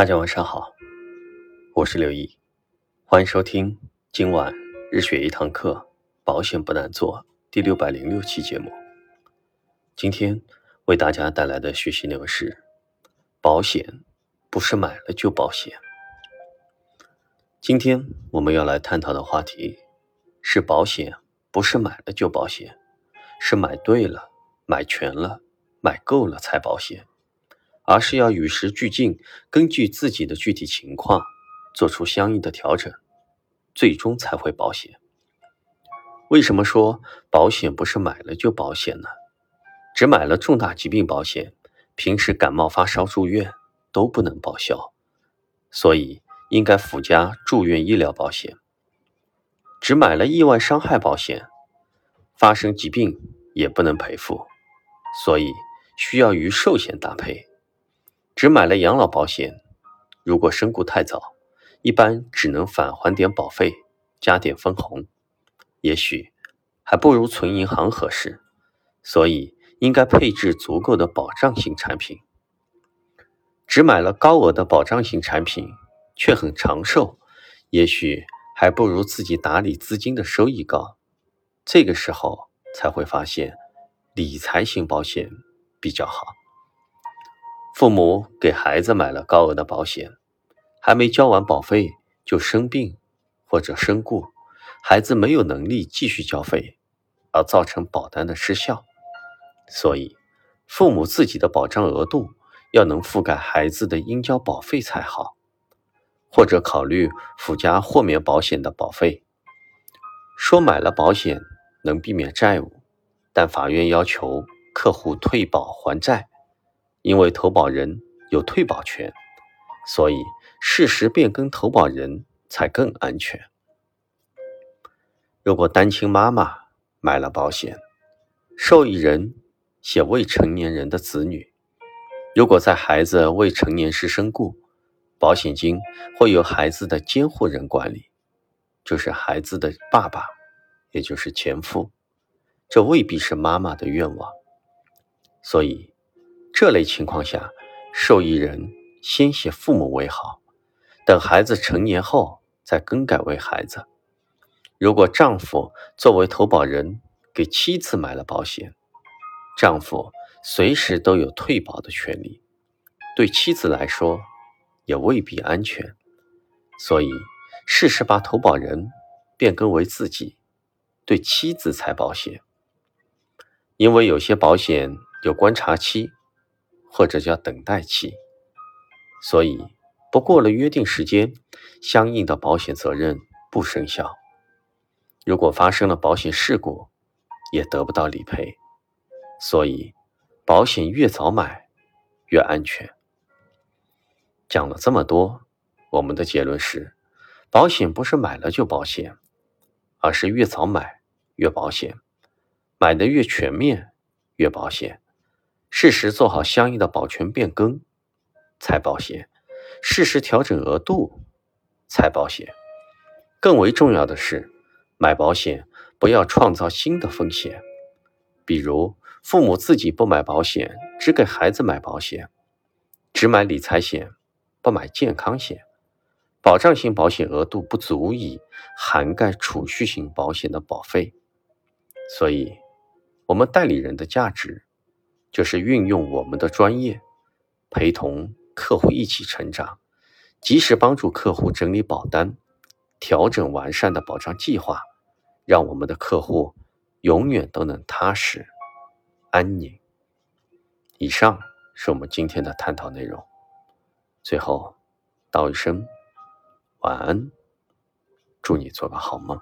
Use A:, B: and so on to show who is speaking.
A: 大家晚上好，我是刘毅，欢迎收听今晚日学一堂课，保险不难做第六百零六期节目。今天为大家带来的学习内容是：保险不是买了就保险。今天我们要来探讨的话题是：保险不是买了就保险，是买对了、买全了、买够了才保险。而是要与时俱进，根据自己的具体情况做出相应的调整，最终才会保险。为什么说保险不是买了就保险呢？只买了重大疾病保险，平时感冒发烧住院都不能报销，所以应该附加住院医疗保险。只买了意外伤害保险，发生疾病也不能赔付，所以需要与寿险搭配。只买了养老保险，如果身故太早，一般只能返还点保费，加点分红，也许还不如存银行合适。所以应该配置足够的保障型产品。只买了高额的保障型产品，却很长寿，也许还不如自己打理资金的收益高。这个时候才会发现，理财型保险比较好。父母给孩子买了高额的保险，还没交完保费就生病或者身故，孩子没有能力继续交费，而造成保单的失效。所以，父母自己的保障额度要能覆盖孩子的应交保费才好，或者考虑附加豁免保险的保费。说买了保险能避免债务，但法院要求客户退保还债。因为投保人有退保权，所以适时变更投保人才更安全。如果单亲妈妈买了保险，受益人写未成年人的子女，如果在孩子未成年时身故，保险金会由孩子的监护人管理，就是孩子的爸爸，也就是前夫。这未必是妈妈的愿望，所以。这类情况下，受益人先写父母为好，等孩子成年后再更改为孩子。如果丈夫作为投保人给妻子买了保险，丈夫随时都有退保的权利，对妻子来说也未必安全。所以，适时把投保人变更为自己，对妻子才保险。因为有些保险有观察期。或者叫等待期，所以不过了约定时间，相应的保险责任不生效。如果发生了保险事故，也得不到理赔。所以，保险越早买越安全。讲了这么多，我们的结论是：保险不是买了就保险，而是越早买越保险，买的越全面越保险。适时做好相应的保全变更，才保险；适时调整额度，才保险。更为重要的是，买保险不要创造新的风险，比如父母自己不买保险，只给孩子买保险；只买理财险，不买健康险。保障型保险额度不足以涵盖储蓄型保险的保费，所以，我们代理人的价值。就是运用我们的专业，陪同客户一起成长，及时帮助客户整理保单，调整完善的保障计划，让我们的客户永远都能踏实安宁。以上是我们今天的探讨内容。最后道一声晚安，祝你做个好梦。